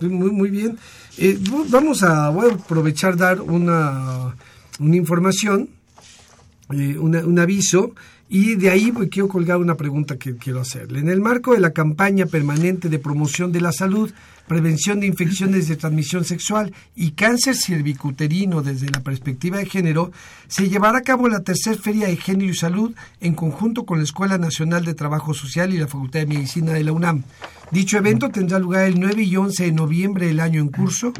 Muy, muy bien. Eh, vamos a, aprovechar dar una, una información, eh, un aviso, y de ahí pues, quiero colgar una pregunta que quiero hacerle. En el marco de la campaña permanente de promoción de la salud, prevención de infecciones de transmisión sexual y cáncer cervicuterino desde la perspectiva de género, se llevará a cabo la tercera Feria de Género y Salud en conjunto con la Escuela Nacional de Trabajo Social y la Facultad de Medicina de la UNAM. Dicho evento tendrá lugar el 9 y 11 de noviembre del año en curso,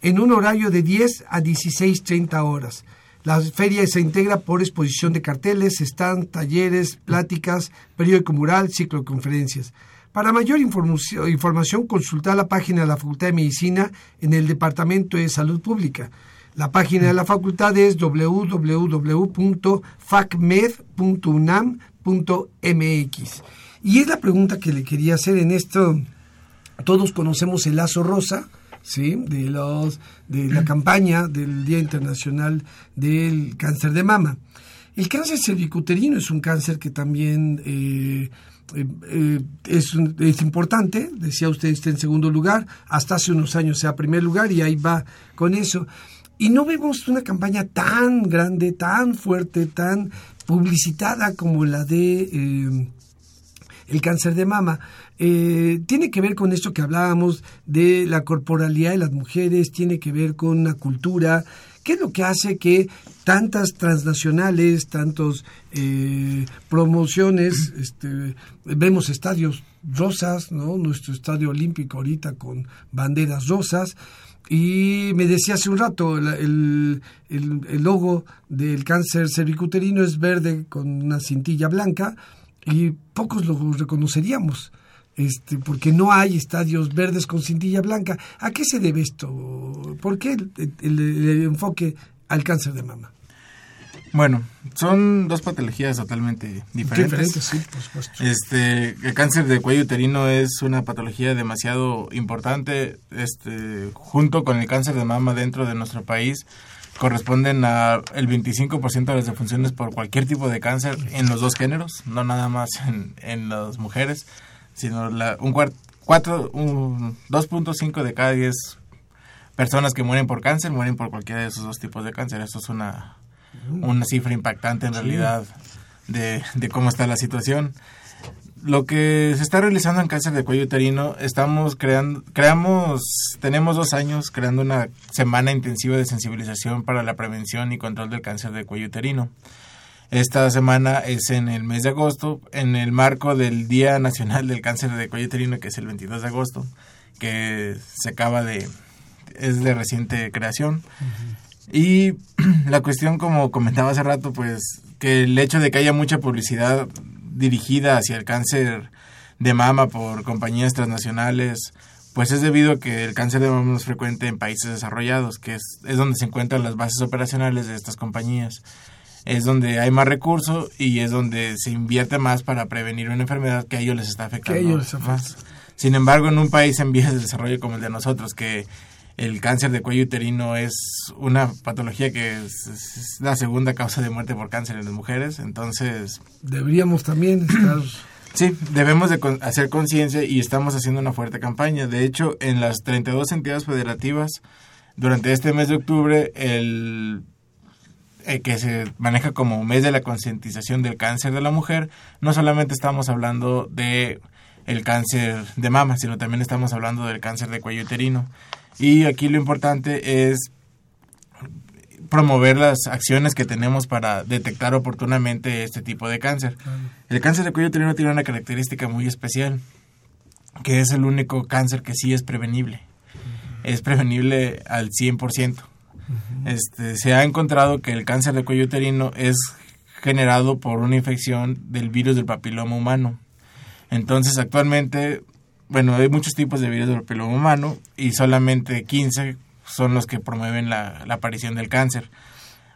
en un horario de 10 a 16.30 horas. La feria se integra por exposición de carteles, stand, talleres, pláticas, periódico mural, ciclo de conferencias. Para mayor información, consulta la página de la Facultad de Medicina en el Departamento de Salud Pública. La página de la facultad es www.facmed.unam.mx. Y es la pregunta que le quería hacer en esto. Todos conocemos el lazo rosa, ¿sí? de, los, de la campaña del Día Internacional del Cáncer de Mama. El cáncer cervicuterino es un cáncer que también eh, eh, eh, es, es, importante, decía usted está en segundo lugar, hasta hace unos años sea primer lugar y ahí va con eso. Y no vemos una campaña tan grande, tan fuerte, tan publicitada como la de eh, el cáncer de mama. tiene que ver con esto que hablábamos de la corporalidad de las mujeres, tiene que ver con una cultura, ¿Qué es lo que hace que tantas transnacionales, tantos eh, promociones, este, vemos estadios rosas, ¿no? Nuestro estadio olímpico ahorita con banderas rosas. Y me decía hace un rato, el, el, logo del cáncer cervicuterino es verde con una cintilla blanca y pocos lo reconoceríamos. Este, porque no hay estadios verdes con cintilla blanca. ¿A qué se debe esto? ¿Por qué el enfoque al cáncer de mama? Bueno, son dos patologías totalmente diferentes. Diferentes, sí, por supuesto. Este, el cáncer de cuello uterino es una patología demasiado importante, este, junto con el cáncer de mama dentro de nuestro país corresponden a el 25% de las defunciones por cualquier tipo de cáncer en los dos géneros, no nada más en, en las mujeres, sino la, un, cuatro, un 2.5 de cada 10 personas que mueren por cáncer mueren por cualquiera de esos dos tipos de cáncer. Esto es una una cifra impactante en realidad de, cómo está la situación. Lo que se está realizando en cáncer de cuello uterino, estamos creando, creamos, tenemos dos años creando una semana intensiva de sensibilización para la prevención y control del cáncer de cuello uterino. Esta semana es en el mes de agosto, en el marco del Día Nacional del Cáncer de Cuello Uterino, que es el 22 de agosto, que se acaba de, es de reciente creación. Y *clears throat* la cuestión, como comentaba hace rato, pues que el hecho de que haya mucha publicidad dirigida hacia el cáncer de mama por compañías transnacionales, pues es debido a que el cáncer de mama es frecuente en países desarrollados, que es, es donde se encuentran las bases operacionales de estas compañías. Es donde hay más recursos y es donde se invierte más para prevenir una enfermedad que a ellos les está afectando más. Sin embargo, en un país en vías de desarrollo como el de nosotros, que el cáncer de cuello uterino es una patología que es, la segunda causa de muerte por cáncer en las mujeres, entonces... Deberíamos también estar... *clears throat* Sí, debemos de hacer conciencia y estamos haciendo una fuerte campaña. De hecho, en las 32 entidades federativas, durante este mes de octubre, el que se maneja como mes de la concientización del cáncer de la mujer, no solamente estamos hablando de el cáncer de mama, sino también estamos hablando del cáncer de cuello uterino. Y aquí lo importante es promover las acciones que tenemos para detectar oportunamente este tipo de cáncer. El cáncer de cuello uterino tiene una característica muy especial, que es el único cáncer que sí es prevenible. Es prevenible al 100%. Este, se ha encontrado que el cáncer de cuello uterino es generado por una infección del virus del papiloma humano. Entonces, actualmente bueno, hay muchos tipos de virus del papiloma humano y solamente 15 son los que promueven la, aparición del cáncer.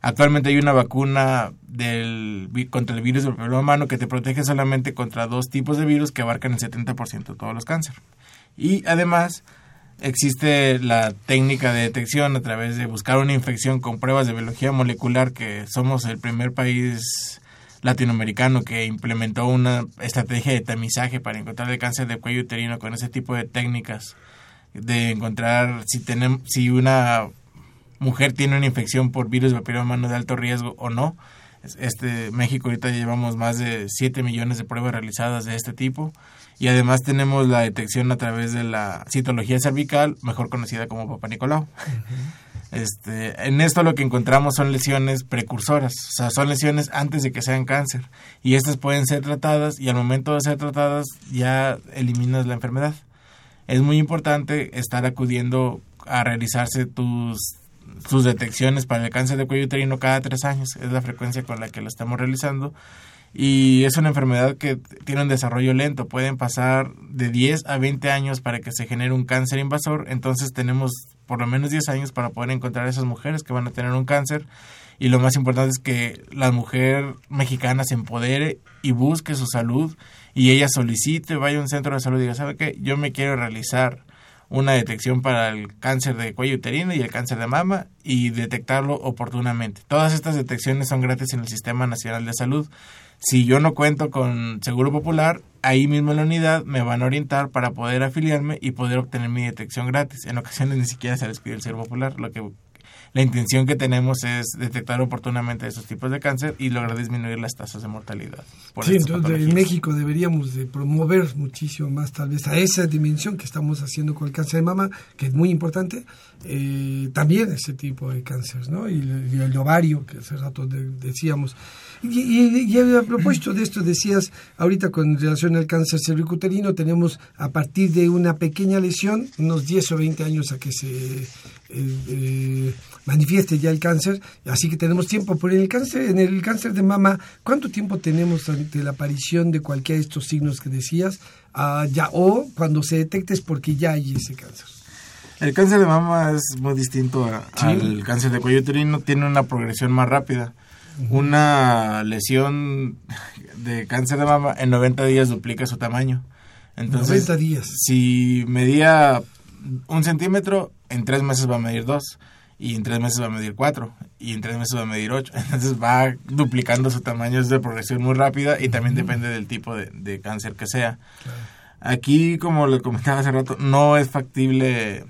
Actualmente hay una vacuna del, contra el virus del papiloma humano que te protege solamente contra dos tipos de virus que abarcan el 70% de todos los cánceres. Y además existe la técnica de detección a través de buscar una infección con pruebas de biología molecular, que somos el primer país latinoamericano que implementó una estrategia de tamizaje para encontrar el cáncer de cuello uterino con ese tipo de técnicas de encontrar si tenemos si una mujer tiene una infección por virus de papiloma humano de alto riesgo o no. Este México ahorita llevamos más de 7 millones de pruebas realizadas de este tipo y además tenemos la detección a través de la citología cervical, mejor conocida como Papa Nicolau. Este, en esto lo que encontramos son lesiones precursoras, o sea, son lesiones antes de que sean cáncer. Y estas pueden ser tratadas y al momento de ser tratadas ya eliminas la enfermedad. Es muy importante estar acudiendo a realizarse tus, tus detecciones para el cáncer de cuello uterino cada tres años. Es la frecuencia con la que lo estamos realizando y es una enfermedad que tiene un desarrollo lento, pueden pasar de 10 a 20 años para que se genere un cáncer invasor, entonces tenemos por lo menos 10 años para poder encontrar a esas mujeres que van a tener un cáncer. Y lo más importante es que la mujer mexicana se empodere y busque su salud y ella solicite, vaya a un centro de salud y diga, ¿sabe qué? Yo me quiero realizar una detección para el cáncer de cuello uterino y el cáncer de mama y detectarlo oportunamente. Todas estas detecciones son gratis en el Sistema Nacional de Salud. Si yo no cuento con Seguro Popular, ahí mismo en la unidad me van a orientar para poder afiliarme y poder obtener mi detección gratis. En ocasiones ni siquiera se les pide el Seguro Popular, lo que la intención que tenemos es detectar oportunamente esos tipos de cáncer y lograr disminuir las tasas de mortalidad. sí, entonces en México deberíamos de promover muchísimo más tal vez a esa dimensión que estamos haciendo con el cáncer de mama, que es muy importante, eh, también ese tipo de cánceres, ¿no? Y, el ovario, que hace rato decíamos. Y, a propósito de esto, decías ahorita con relación al cáncer cervicuterino, tenemos a partir de una pequeña lesión, unos 10 o 20 años a que se eh, eh, manifieste ya el cáncer, así que tenemos tiempo. Pero en el cáncer, en el cáncer de mama, ¿cuánto tiempo tenemos ante la aparición de cualquiera de estos signos que decías? Ah, ya, o cuando se detecte es porque ya hay ese cáncer. El cáncer de mama es muy distinto al cáncer de cuello uterino, tiene una progresión más rápida una lesión de cáncer de mama en 90 días duplica su tamaño. Entonces, 90 días. Si medía un centímetro, en tres meses va a medir dos. Y en tres meses va a medir cuatro. Y en tres meses va a medir ocho. *laughs* Entonces va duplicando su tamaño. Es de progresión muy rápida y también depende del tipo de, cáncer que sea. Aquí, como le comentaba hace rato, no es factible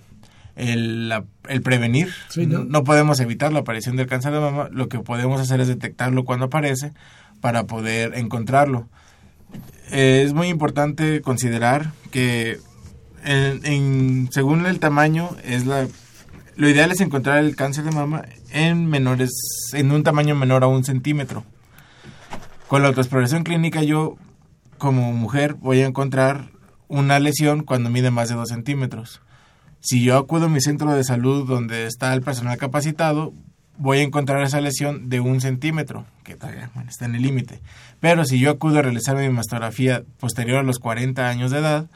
el, el prevenir. ¿no? podemos evitar la aparición del cáncer de mama, lo que podemos hacer es detectarlo cuando aparece para poder encontrarlo. es muy importante considerar que según el tamaño es la lo ideal es encontrar el cáncer de mama en menores en un tamaño menor a un centímetro. Con la autoexploración clínica yo como mujer voy a encontrar una lesión cuando mide más de dos centímetros si yo acudo a mi centro de salud donde está el personal capacitado, voy a encontrar esa lesión de un centímetro, que está en el límite. Pero si yo acudo a realizar mi mastografía posterior a los 40 años de edad,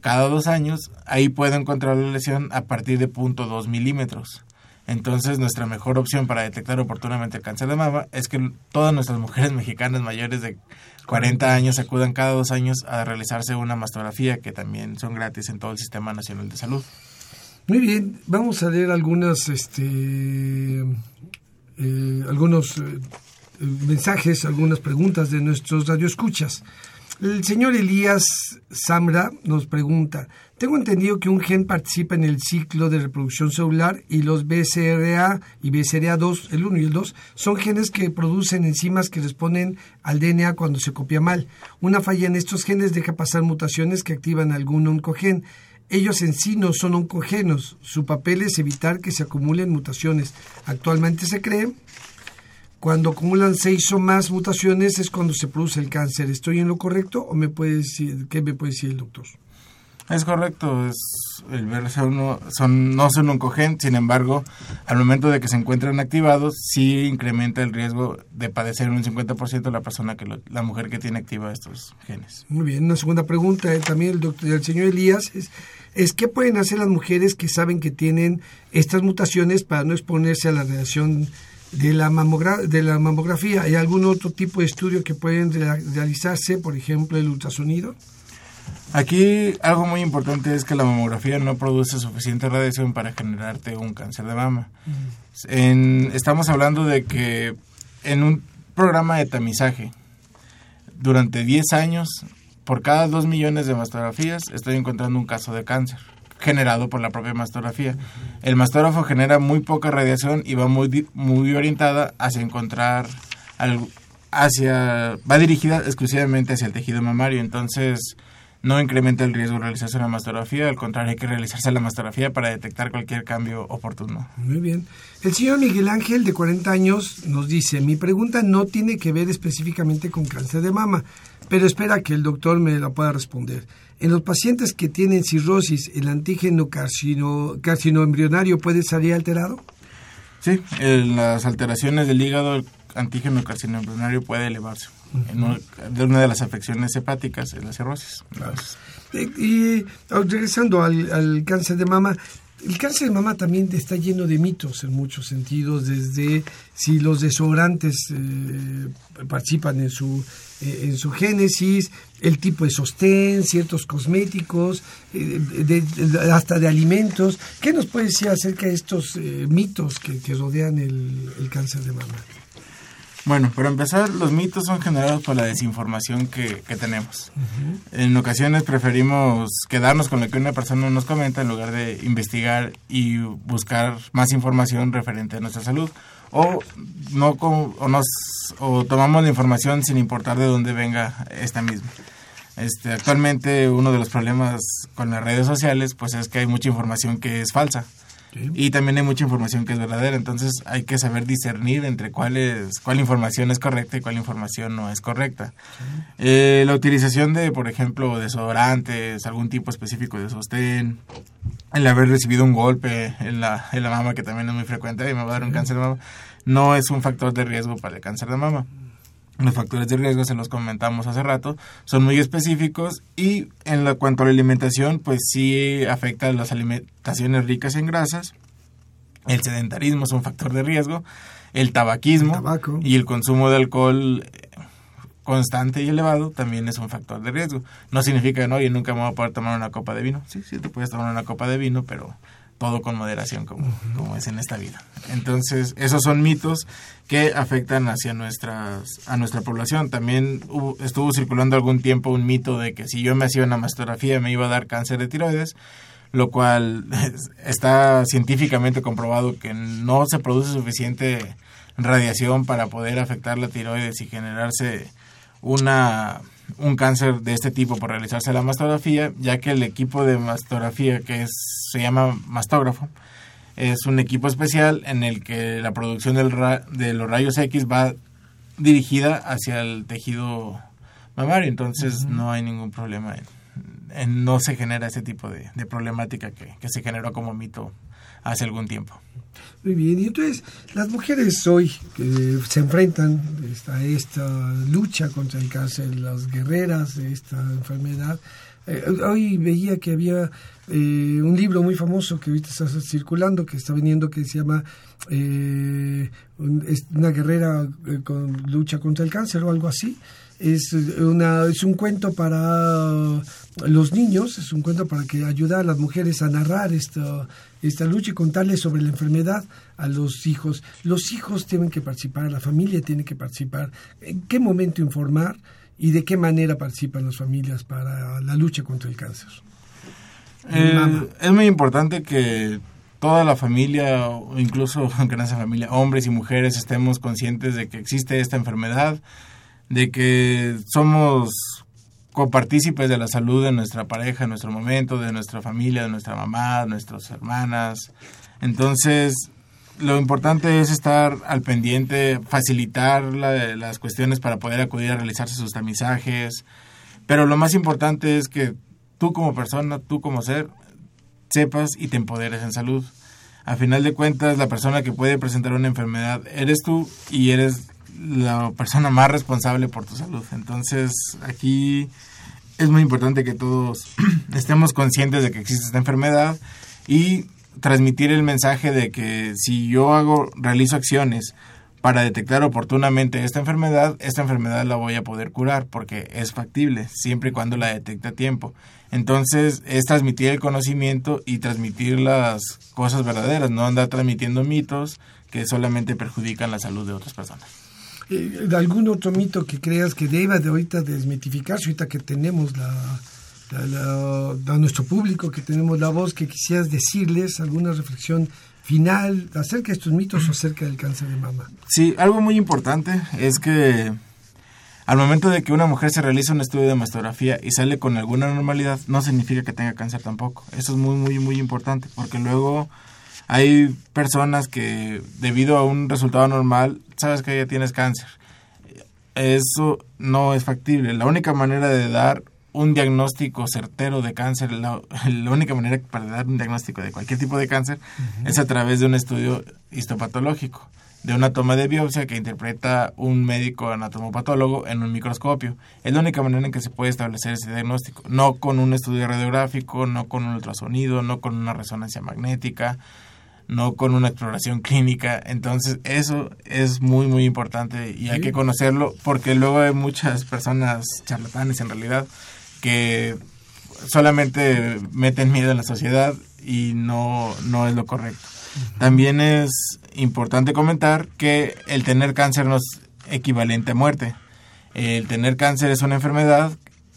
cada dos años, ahí puedo encontrar la lesión a partir de 0.2 milímetros. Entonces, nuestra mejor opción para detectar oportunamente el cáncer de mama es que todas nuestras *laughs* mujeres mexicanas mayores de 40 años acudan cada dos años a realizarse una mastografía, que también son gratis en todo el Sistema Nacional de Salud. Muy bien, vamos a leer algunas, este, eh, algunos eh, mensajes, algunas preguntas de nuestros radioescuchas. El señor Elías Samra nos pregunta, tengo entendido que un gen participa en el ciclo de reproducción celular y los BCRA y BCRA2, el 1 y el 2, son genes que producen enzimas que responden al DNA cuando se copia mal. Una falla en estos genes deja pasar mutaciones que activan algún oncogen. Ellos en sí no son oncogenos, su papel es evitar que se acumulen mutaciones. Actualmente se cree, cuando acumulan seis o más mutaciones es cuando se produce el cáncer. ¿Estoy en lo correcto o me puede decir, qué me puede decir el doctor? Es correcto, es, el BRCA1 son, no son oncogen, sin embargo, al momento de que se encuentran activados, sí incrementa el riesgo de padecer un 50% la persona que la mujer que tiene activa estos genes. Muy bien, una segunda pregunta eh, también el doctor, del señor Elías es es qué pueden hacer las mujeres que saben que tienen estas mutaciones para no exponerse a la radiación de la, de la mamografía. ¿Hay algún otro tipo de estudio que pueden realizarse, por ejemplo, el ultrasonido? Aquí algo muy importante es que la mamografía no produce suficiente radiación para generarte un cáncer de mama. estamos hablando de que en un programa de tamizaje durante 10 años por cada 2 millones de mastografías estoy encontrando un caso de cáncer generado por la propia mastografía. El mastógrafo genera muy poca radiación y va muy, muy orientada hacia encontrar hacia va dirigida exclusivamente hacia el tejido mamario, entonces no incrementa el riesgo de realizarse una mastografía, al contrario hay que realizarse la mastografía para detectar cualquier cambio oportuno. Muy bien. El señor Miguel Ángel de 40 años nos dice, mi pregunta no tiene que ver específicamente con cáncer de mama, pero espera que el doctor me la pueda responder. En los pacientes que tienen cirrosis, ¿el antígeno carcino, carcinoembrionario puede salir alterado? Sí, en las alteraciones del hígado, el antígeno carcinoembrionario puede elevarse. de una de las afecciones hepáticas es la cirrosis. Y, regresando al, al cáncer de mama, el cáncer de mama también está lleno de mitos en muchos sentidos, desde si los desodorantes eh, participan en su, eh, en su génesis, el tipo de sostén, ciertos cosméticos, eh, hasta de alimentos. ¿Qué nos puede decir acerca de estos mitos que, rodean el cáncer de mama? Bueno, para empezar, los mitos son generados por la desinformación que, tenemos. En ocasiones preferimos quedarnos con lo que una persona nos comenta en lugar de investigar y buscar más información referente a nuestra salud. O, no o, nos, o tomamos la información sin importar de dónde venga esta misma. Este, actualmente uno de los problemas con las redes sociales pues es que hay mucha información que es falsa Y también hay mucha información que es verdadera, entonces hay que saber discernir entre cuál, es, cuál información es correcta y cuál información no es correcta. Eh, la utilización de, por ejemplo, desodorantes, algún tipo específico de sostén, el haber recibido un golpe en la, en la mama, que también es muy frecuente y me va a dar un cáncer de mama, no es un factor de riesgo para el cáncer de mama. Los factores de riesgo, se los comentamos hace rato, son muy específicos y en la, cuanto a la alimentación, pues sí afecta a las alimentaciones ricas en grasas. El sedentarismo es un factor de riesgo, el tabaquismo y el consumo de alcohol eh, constante y elevado también es un factor de riesgo. No significa que no, oye, nunca me voy a poder tomar una copa de vino. Sí, sí, te puedes tomar una copa de vino, pero todo con moderación como, como es en esta vida. Entonces, esos son mitos que afectan hacia nuestras, a nuestra población. También estuvo circulando algún tiempo un mito de que si yo me hacía una mastografía me iba a dar cáncer de tiroides, lo cual *laughs* está científicamente comprobado que no se produce suficiente radiación para poder afectar la tiroides y generarse una un cáncer de este tipo por realizarse la mastografía, ya que el equipo de mastografía que es, se llama mastógrafo es un equipo especial en el que la producción del de los rayos X va dirigida hacia el tejido mamario, entonces no hay ningún problema, en, no se genera ese tipo de, problemática que, se generó como mito hace algún tiempo. Muy bien, y entonces las mujeres hoy que se enfrentan a esta lucha contra el cáncer, las guerreras de esta enfermedad, eh, hoy veía que había eh, un libro muy famoso que ahorita está circulando, que está viniendo, que se llama eh, Una guerrera con lucha contra el cáncer o algo así es, una, es un cuento para los niños, es un cuento para que ayude a las mujeres a narrar esta, esta lucha y contarles sobre la enfermedad a los hijos. Los hijos tienen que participar, la familia tiene que participar. ¿En qué momento informar y de qué manera participan las familias para la lucha contra el cáncer? Eh, es muy importante que toda la familia, o incluso aunque no sea familia, hombres y mujeres, estemos conscientes de que existe esta enfermedad de que somos copartícipes de la salud de nuestra pareja en nuestro momento, de nuestra familia, de nuestra mamá, de nuestras hermanas. Entonces, lo importante es estar al pendiente, facilitar las cuestiones para poder acudir a realizarse sus tamizajes, pero lo más importante es que tú como persona, tú como ser, sepas y te empoderes en salud. A final de cuentas, la persona que puede presentar una enfermedad eres tú y eres la persona más responsable por tu salud. Entonces, aquí es muy importante que todos *clears throat* estemos conscientes de que existe esta enfermedad y transmitir el mensaje de que si yo hago realizo acciones para detectar oportunamente esta enfermedad, esta enfermedad la voy a poder curar porque es factible siempre y cuando la detecte a tiempo. Entonces es transmitir el conocimiento y transmitir las cosas verdaderas, no andar transmitiendo mitos que solamente perjudican la salud de otras personas eh, algún otro mito que creas que deba de ahorita desmitificarse, ahorita que tenemos la, a nuestro público, que tenemos la voz, que quisieras decirles alguna reflexión final acerca de estos mitos o acerca del cáncer de mama. Sí, algo muy importante es que al momento de que una mujer se realiza un estudio de mastografía y sale con alguna normalidad, no significa que tenga cáncer tampoco. Eso es muy, muy, muy importante, porque luego hay personas que debido a un resultado normal, sabes que ya tienes cáncer. Eso no es factible. La única manera de dar un diagnóstico certero de cáncer, la, *laughs* única manera para dar un diagnóstico de cualquier tipo de cáncer es a través de un estudio histopatológico, de una toma de biopsia que interpreta un médico anatomopatólogo en un microscopio. Es la única manera en que se puede establecer ese diagnóstico, no con un estudio radiográfico, no con un ultrasonido, no con una resonancia magnética, no con una exploración clínica. Entonces, eso es muy, muy importante y hay que conocerlo porque luego hay muchas personas charlatanes en realidad que solamente meten miedo en la sociedad y no, no es lo correcto. También es importante comentar que el tener cáncer no es equivalente a muerte. El tener cáncer es una enfermedad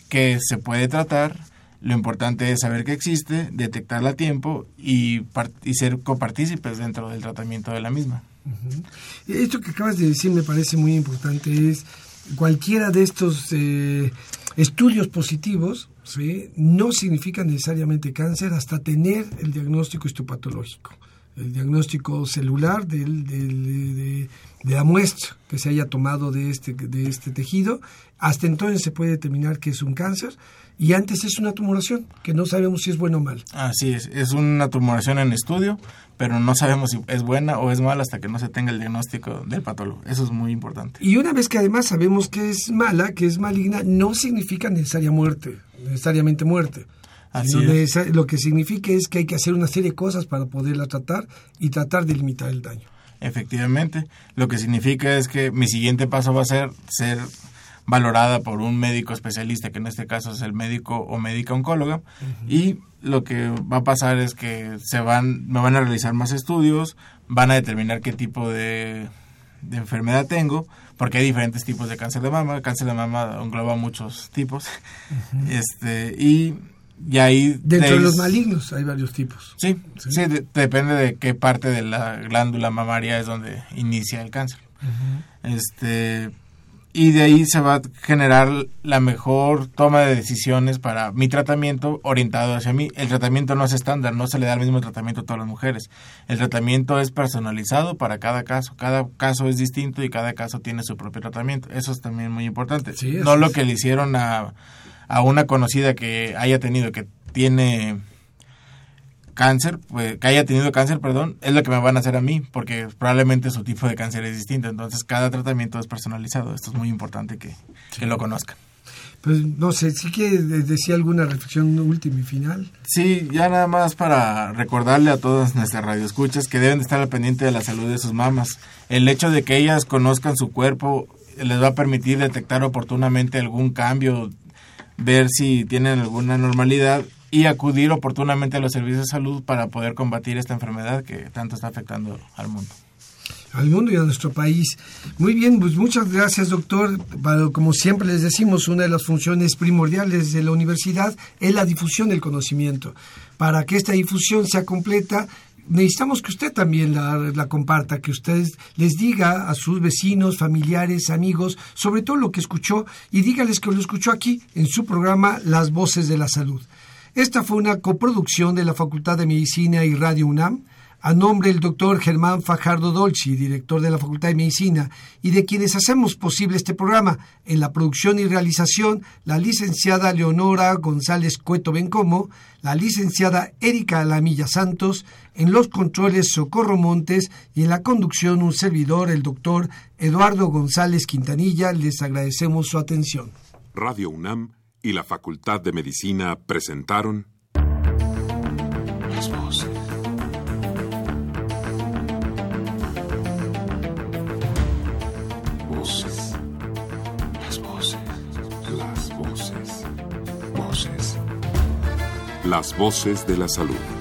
que se puede tratar, lo importante es saber que existe, detectarla a tiempo y, ser copartícipes dentro del tratamiento de la misma. Esto que acabas de decir me parece muy importante. Es cualquiera de estos eh, estudios positivos ¿sí? no significa necesariamente cáncer hasta tener el diagnóstico histopatológico. el diagnóstico celular del, de, la muestra que se haya tomado de este, de este tejido. Hasta entonces se puede determinar que es un cáncer y antes es una tumoración, que no sabemos si es buena o mal. Así es, es una tumoración en estudio, pero no sabemos si es buena o es mala hasta que no se tenga el diagnóstico del patólogo. Eso es muy importante. Y una vez que además sabemos que es mala, que es maligna, no significa necesaria muerte, necesariamente muerte. Así Lo que significa es que hay que hacer una serie de cosas para poderla tratar y tratar de limitar el daño. Efectivamente, lo que significa es que mi siguiente paso va a ser ser valorada por un médico especialista, que en este caso es el médico o médica oncóloga, y lo que va a pasar es que se van, me van a realizar más estudios, van a determinar qué tipo de, enfermedad tengo, porque hay diferentes tipos de cáncer de mama, el cáncer de mama engloba muchos tipos, este, y y ahí dentro de, los malignos hay varios tipos sí sí, depende de qué parte de la glándula mamaria es donde inicia el cáncer este y de ahí se va a generar la mejor toma de decisiones para mi tratamiento orientado hacia mí. El tratamiento no es estándar, no se le da el mismo tratamiento a todas las mujeres. El tratamiento es personalizado para cada caso. Cada caso es distinto y cada caso tiene su propio tratamiento. Eso es también muy importante. no lo que le hicieron a, a una conocida que haya tenido, que tiene cáncer, pues, que haya tenido cáncer, perdón, es lo que me van a hacer a mí, porque probablemente su tipo de cáncer es distinto. Entonces, cada tratamiento es personalizado. Esto es muy importante que, lo conozcan. Pues no sé, ¿sí que decía alguna reflexión última y final? Sí, ya nada más para recordarle a todas nuestras radioescuchas que deben de estar al pendiente de la salud de sus mamás. El hecho de que ellas conozcan su cuerpo les va a permitir detectar oportunamente algún cambio, ver si tienen alguna normalidad y acudir oportunamente a los servicios de salud para poder combatir esta enfermedad que tanto está afectando al mundo al mundo y a nuestro país. Muy bien, pues muchas gracias, doctor. Como siempre les decimos, una de las funciones primordiales de la universidad es la difusión del conocimiento. Para que esta difusión sea completa, necesitamos que usted también la, comparta, que usted les diga a sus vecinos, familiares, amigos, sobre todo lo que escuchó y dígales que lo escuchó aquí en su programa Las Voces de la Salud. Esta fue una coproducción de la Facultad de Medicina y Radio UNAM, a nombre del doctor Germán Fajardo Dolci, director de la Facultad de Medicina, y de quienes hacemos posible este programa, en la producción y realización, la licenciada Leonora González Cueto Bencomo, la licenciada Erika Alamilla Santos, en los controles Socorro Montes y en la conducción un servidor, el doctor Eduardo González Quintanilla. Les agradecemos su atención. Radio UNAM y la Facultad de Medicina presentaron Las voces. Voces. Las voces. Las voces. Voces. Las voces de la salud.